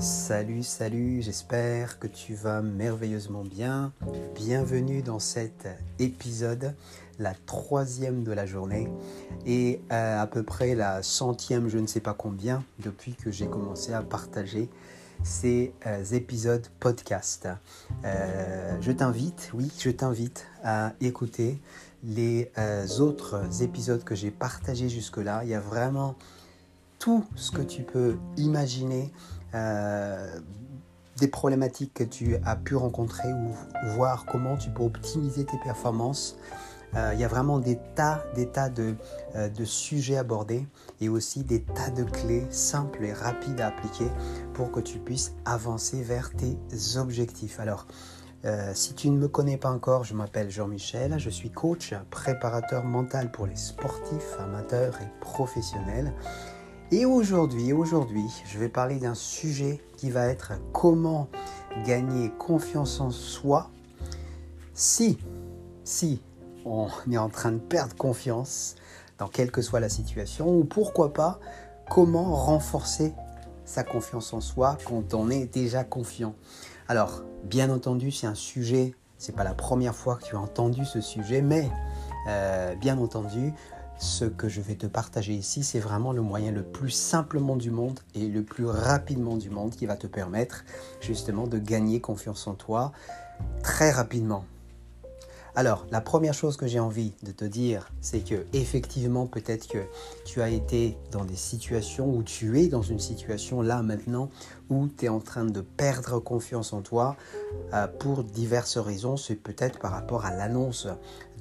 Salut, salut, j'espère que tu vas merveilleusement bien. Bienvenue dans cet épisode, la troisième de la journée et euh, à peu près la centième, je ne sais pas combien, depuis que j'ai commencé à partager ces euh, épisodes podcast. Euh, je t'invite, oui, je t'invite à écouter les autres épisodes que j'ai partagés jusque-là. Il y a vraiment tout ce que tu peux imaginer des problématiques que tu as pu rencontrer ou voir comment tu peux optimiser tes performances. Euh, il y a vraiment des tas, des tas euh, de, sujets abordés et aussi des tas de clés simples et rapides à appliquer pour que tu puisses avancer vers tes objectifs. Alors, si tu ne me connais pas encore, je m'appelle Jean-Michel, je suis coach, préparateur mental pour les sportifs, amateurs et professionnels. Et aujourd'hui, aujourd'hui, je vais parler d'un sujet qui va être comment gagner confiance en soi si, si on est en train de perdre confiance dans quelle que soit la situation ou pourquoi pas comment renforcer sa confiance en soi quand on est déjà confiant. Alors, bien entendu, c'est un sujet, c'est pas la première fois que tu as entendu ce sujet, mais euh, bien entendu, ce que je vais te partager ici, c'est vraiment le moyen le plus simplement du monde et le plus rapidement du monde qui va te permettre justement de gagner confiance en toi très rapidement. Alors, la première chose que j'ai envie de te dire, c'est que effectivement, peut-être que tu as été dans des situations où tu es dans une situation là maintenant où tu es en train de perdre confiance en toi euh, pour diverses raisons. C'est peut-être par rapport à l'annonce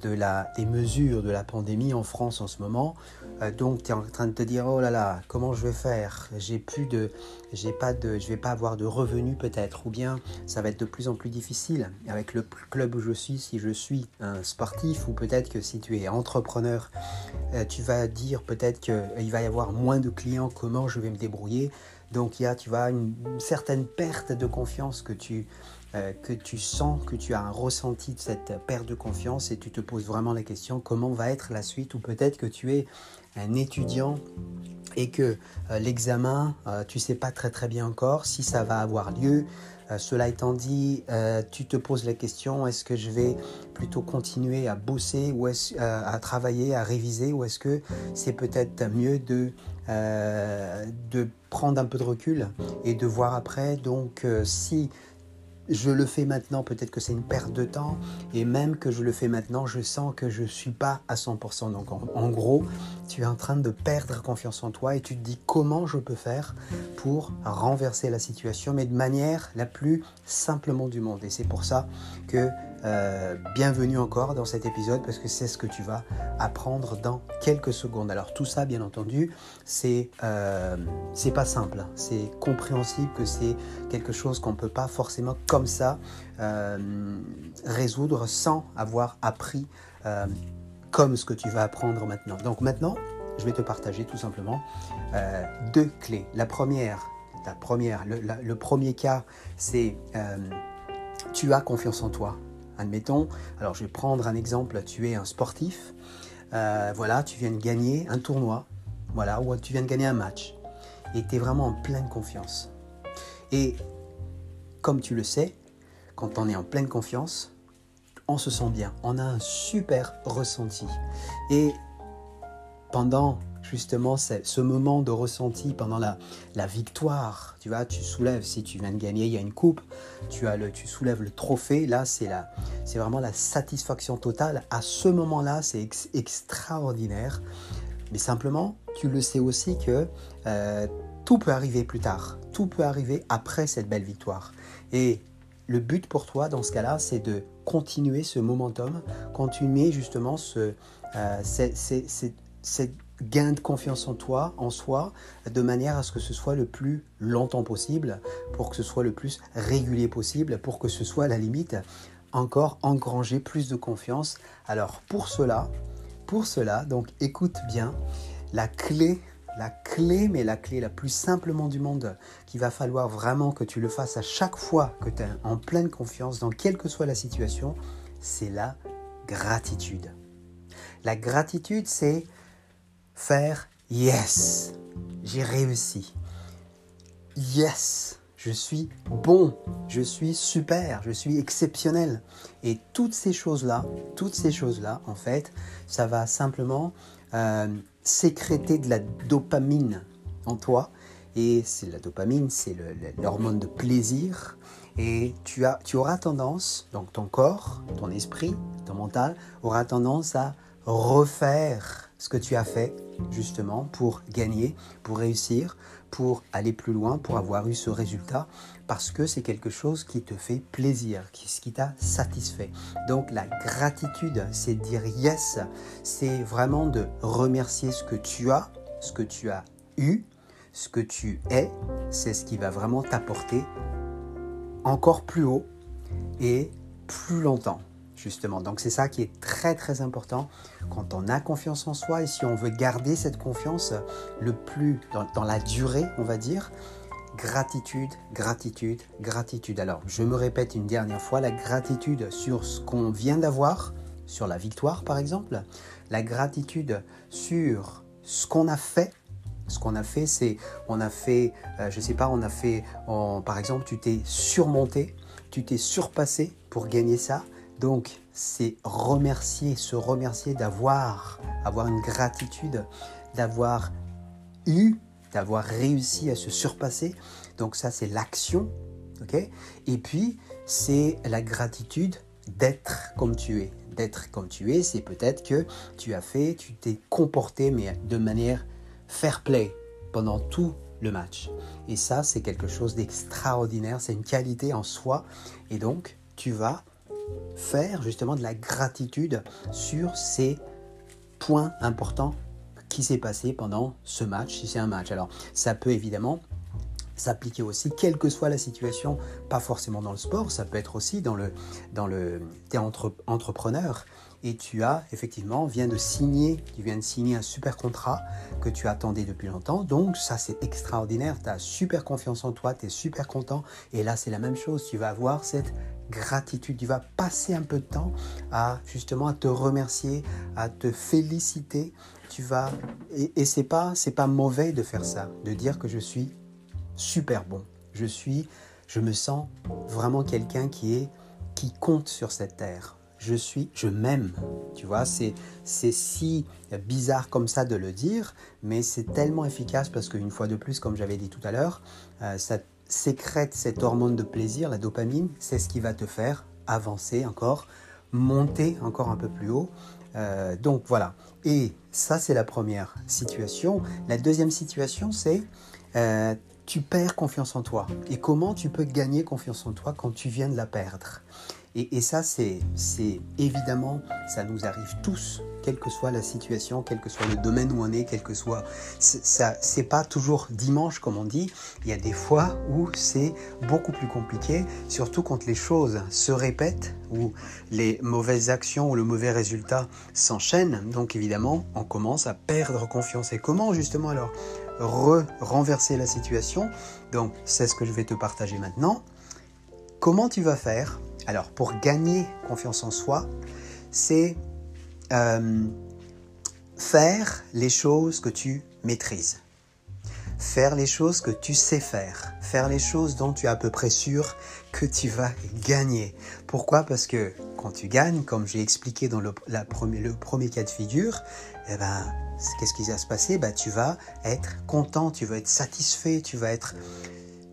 de la, des mesures de la pandémie en France en ce moment. Euh, donc tu es en train de te dire oh là là, comment je vais faire? J'ai plus de j'ai pas de je vais pas avoir de revenus peut-être ou bien ça va être de plus en plus difficile avec le club où je suis si je suis un sportif ou peut-être que si tu es entrepreneur, euh, tu vas dire peut-être qu'il va y avoir moins de clients, comment je vais me débrouiller? Donc il y a, tu vois, une certaine perte de confiance que tu, euh, que tu sens, que tu as un ressenti de cette perte de confiance et tu te poses vraiment la question comment va être la suite? Ou peut-être que tu es un étudiant et que euh, l'examen, euh, tu sais pas très bien encore si ça va avoir lieu. Cela étant dit, tu te poses la question est-ce que je vais plutôt continuer à bosser ou à travailler, à réviser, ou est-ce que c'est peut-être mieux de, de prendre un peu de recul et de voir après? Donc, si je le fais maintenant, peut-être que c'est une perte de temps, et même que je le fais maintenant, je sens que je ne suis pas à 100%. Donc en, gros, tu es en train de perdre confiance en toi et tu te dis comment je peux faire pour renverser la situation, mais de manière la plus simplement du monde. Et c'est pour ça que euh, bienvenue encore dans cet épisode parce que c'est ce que tu vas apprendre dans quelques secondes. Alors tout ça, bien entendu, c'est euh, pas simple. C'est compréhensible que c'est quelque chose qu'on peut pas forcément comme ça euh, résoudre sans avoir appris comme ce que tu vas apprendre maintenant. Donc maintenant, je vais te partager tout simplement deux clés. La première, la première, le premier cas, c'est tu as confiance en toi. Admettons, alors je vais prendre un exemple, tu es un sportif, euh, voilà, tu viens de gagner un tournoi, voilà, ou tu viens de gagner un match, et tu es vraiment en pleine confiance. Et comme tu le sais, quand on est en pleine confiance, on se sent bien, on a un super ressenti. Et pendant justement ce moment de ressenti pendant la, la, victoire. Tu vois, tu soulèves, si tu viens de gagner, il y a une coupe, tu, as le, tu soulèves le trophée, là c'est, vraiment la satisfaction totale. À ce moment-là, c'est extraordinaire. Mais simplement, tu le sais aussi que euh, tout peut arriver plus tard, tout peut arriver après cette belle victoire. Et le but pour toi dans ce cas-là, c'est de continuer ce momentum, continuer justement ce, euh, cette gain de confiance en toi, en soi, de manière à ce que ce soit le plus longtemps possible, pour que ce soit le plus régulier possible, pour que ce soit à la limite encore engranger plus de confiance. Alors pour cela, pour cela, donc écoute bien, la clé, la clé, mais la clé la plus simplement du monde, qu'il va falloir vraiment que tu le fasses à chaque fois que tu es en pleine confiance, dans quelle que soit la situation, c'est la gratitude. La gratitude, c'est faire yes, j'ai réussi. Yes, je suis bon, je suis super, je suis exceptionnel. Et toutes ces choses-là, toutes ces choses-là, en fait, ça va simplement euh, sécréter de la dopamine en toi. Et c'est la dopamine, c'est l'hormone de plaisir. Et tu, as, tu auras tendance, donc ton corps, ton esprit, ton mental, aura tendance à refaire ce que tu as fait justement pour gagner, pour réussir, pour aller plus loin, pour avoir eu ce résultat, parce que c'est quelque chose qui te fait plaisir, qui, qui t'a satisfait. Donc la gratitude, c'est dire yes, c'est vraiment de remercier ce que tu as, ce que tu as eu, ce que tu es, c'est ce qui va vraiment t'apporter encore plus haut et plus longtemps justement. Donc c'est ça qui est très très important quand on a confiance en soi et si on veut garder cette confiance le plus dans, la durée, on va dire, gratitude, gratitude, gratitude. Alors je me répète une dernière fois, la gratitude sur ce qu'on vient d'avoir, sur la victoire par exemple, la gratitude sur ce qu'on a fait. Ce qu'on a fait, c'est, on a fait, euh, je sais pas, on a fait, par exemple, tu t'es surmonté, tu t'es surpassé pour gagner ça. Donc, c'est remercier, se remercier d'avoir, avoir une gratitude, d'avoir eu, d'avoir réussi à se surpasser. Donc ça, c'est l'action, ok? Et puis, c'est la gratitude d'être comme tu es. D'être comme tu es, c'est peut-être que tu as fait, tu t'es comporté, mais de manière fair play pendant tout le match. Et ça, c'est quelque chose d'extraordinaire, c'est une qualité en soi. Et donc, tu vas faire justement de la gratitude sur ces points importants qui s'est passé pendant ce match, si c'est un match. Alors, ça peut évidemment s'appliquer aussi, quelle que soit la situation, pas forcément dans le sport, ça peut être aussi dans le... Dans le entrepreneur et tu as effectivement, viens de signer, tu viens de signer un super contrat que tu attendais depuis longtemps, donc ça c'est extraordinaire, tu as super confiance en toi, tu es super content, et là c'est la même chose, tu vas avoir cette gratitude. Tu vas passer un peu de temps à justement à te remercier, à te féliciter. Tu vas et, et c'est pas c'est pas mauvais de faire ça, de dire que je suis super bon. Je suis je me sens vraiment quelqu'un qui est qui compte sur cette terre. Je suis, je m'aime. Tu vois, c'est si bizarre comme ça de le dire, mais c'est tellement efficace parce qu'une fois de plus, comme j'avais dit tout à l'heure, euh, ça sécrète cette hormone de plaisir, la dopamine, c'est ce qui va te faire avancer encore, monter encore un peu plus haut. Euh, donc voilà. Et ça, c'est la première situation. La deuxième situation, c'est euh, tu perds confiance en toi. Et comment tu peux gagner confiance en toi quand tu viens de la perdre? Et, ça, c'est évidemment, ça nous arrive tous, quelle que soit la situation, quel que soit le domaine où on est, quel que soit. Ça, c'est pas toujours dimanche, comme on dit. Il y a des fois où c'est beaucoup plus compliqué, surtout quand les choses se répètent, ou les mauvaises actions ou le mauvais résultat s'enchaînent. Donc évidemment, on commence à perdre confiance. Et comment justement alors renverser la situation? Donc c'est ce que je vais te partager maintenant. Comment tu vas faire alors, pour gagner confiance en soi, c'est euh, faire les choses que tu maîtrises. Faire les choses que tu sais faire. Faire les choses dont tu es à peu près sûr que tu vas gagner. Pourquoi? Parce que quand tu gagnes, comme j'ai expliqué dans le, premier, cas de figure, eh ben, qu'est-ce qui va se passer? Ben, Tu vas être content, tu vas être satisfait, tu vas être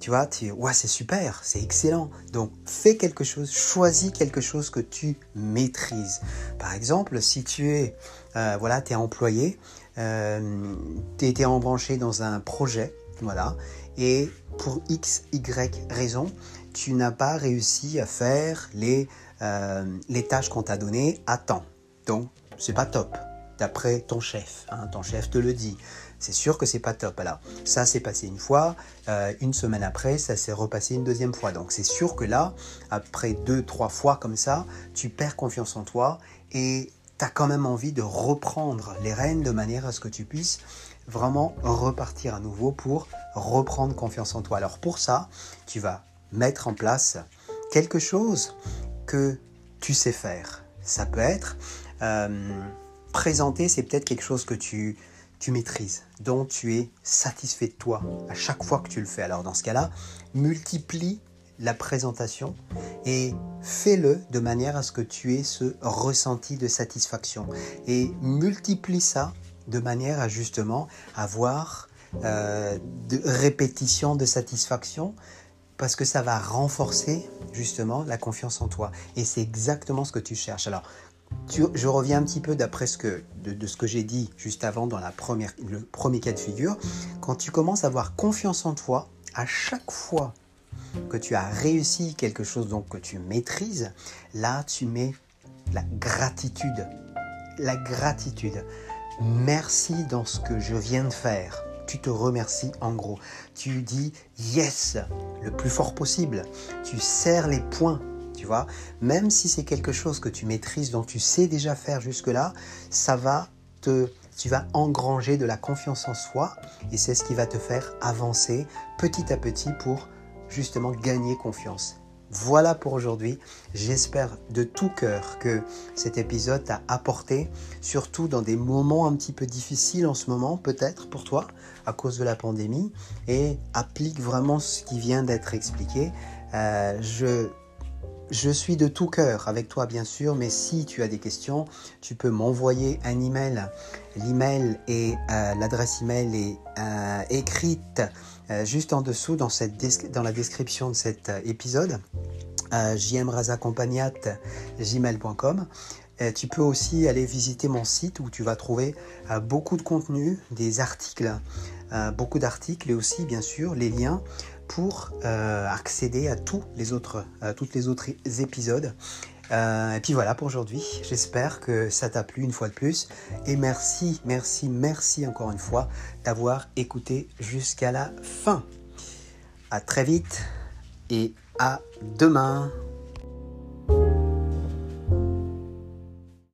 tu vois, tu, ouais, c'est super, c'est excellent. Donc, fais quelque chose, choisis quelque chose que tu maîtrises. Par exemple, si tu es, euh, voilà, es employé, euh, tu été embranché dans un projet, voilà, et pour X, Y raison, tu n'as pas réussi à faire les, euh, tâches qu'on t'a données à temps. Donc, c'est pas top, d'après ton chef. Hein, ton chef te le dit c'est sûr que c'est pas top. Alors, ça s'est passé une fois, euh, une semaine après, ça s'est repassé une deuxième fois. Donc, c'est sûr que là, après deux, trois fois comme ça, tu perds confiance en toi et tu as quand même envie de reprendre les rênes de manière à ce que tu puisses vraiment repartir à nouveau pour reprendre confiance en toi. Alors, pour ça, tu vas mettre en place quelque chose que tu sais faire. Ça peut être euh, présenter, c'est peut-être quelque chose que tu tu maîtrises, dont tu es satisfait de toi à chaque fois que tu le fais. Alors dans ce cas-là, multiplie la présentation et fais-le de manière à ce que tu aies ce ressenti de satisfaction. Et multiplie ça de manière à justement avoir euh, de répétition de satisfaction parce que ça va renforcer justement la confiance en toi. Et c'est exactement ce que tu cherches. Alors, je reviens un petit peu d'après ce que, de, ce que j'ai dit juste avant dans la première, le premier cas de figure. Quand tu commences à avoir confiance en toi, à chaque fois que tu as réussi quelque chose donc que tu maîtrises, là tu mets la gratitude. La gratitude. Merci dans ce que je viens de faire. Tu te remercies en gros. Tu dis yes le plus fort possible. Tu serres les poings tu vois. Même si c'est quelque chose que tu maîtrises, dont tu sais déjà faire jusque-là, ça va te, tu vas engranger de la confiance en soi et c'est ce qui va te faire avancer petit à petit pour justement gagner confiance. Voilà pour aujourd'hui. J'espère de tout cœur que cet épisode t'a apporté, surtout dans des moments un petit peu difficiles en ce moment, peut-être pour toi, à cause de la pandémie, et applique vraiment ce qui vient d'être expliqué. Euh, je je suis de tout cœur avec toi bien sûr, mais si tu as des questions, tu peux m'envoyer un email. L'email et euh, l'adresse email est euh, écrite euh, juste en dessous dans, la description de cet épisode. jmrazacompagnat.gmail.com tu peux aussi aller visiter mon site où tu vas trouver beaucoup de contenu, des articles, beaucoup d'articles et aussi bien sûr les liens pour euh, accéder à tous les autres, toutes les autres épisodes. Euh, et puis voilà pour aujourd'hui. J'espère que ça t'a plu une fois de plus. Et merci, merci, merci encore une fois d'avoir écouté jusqu'à la fin. À très vite et à demain.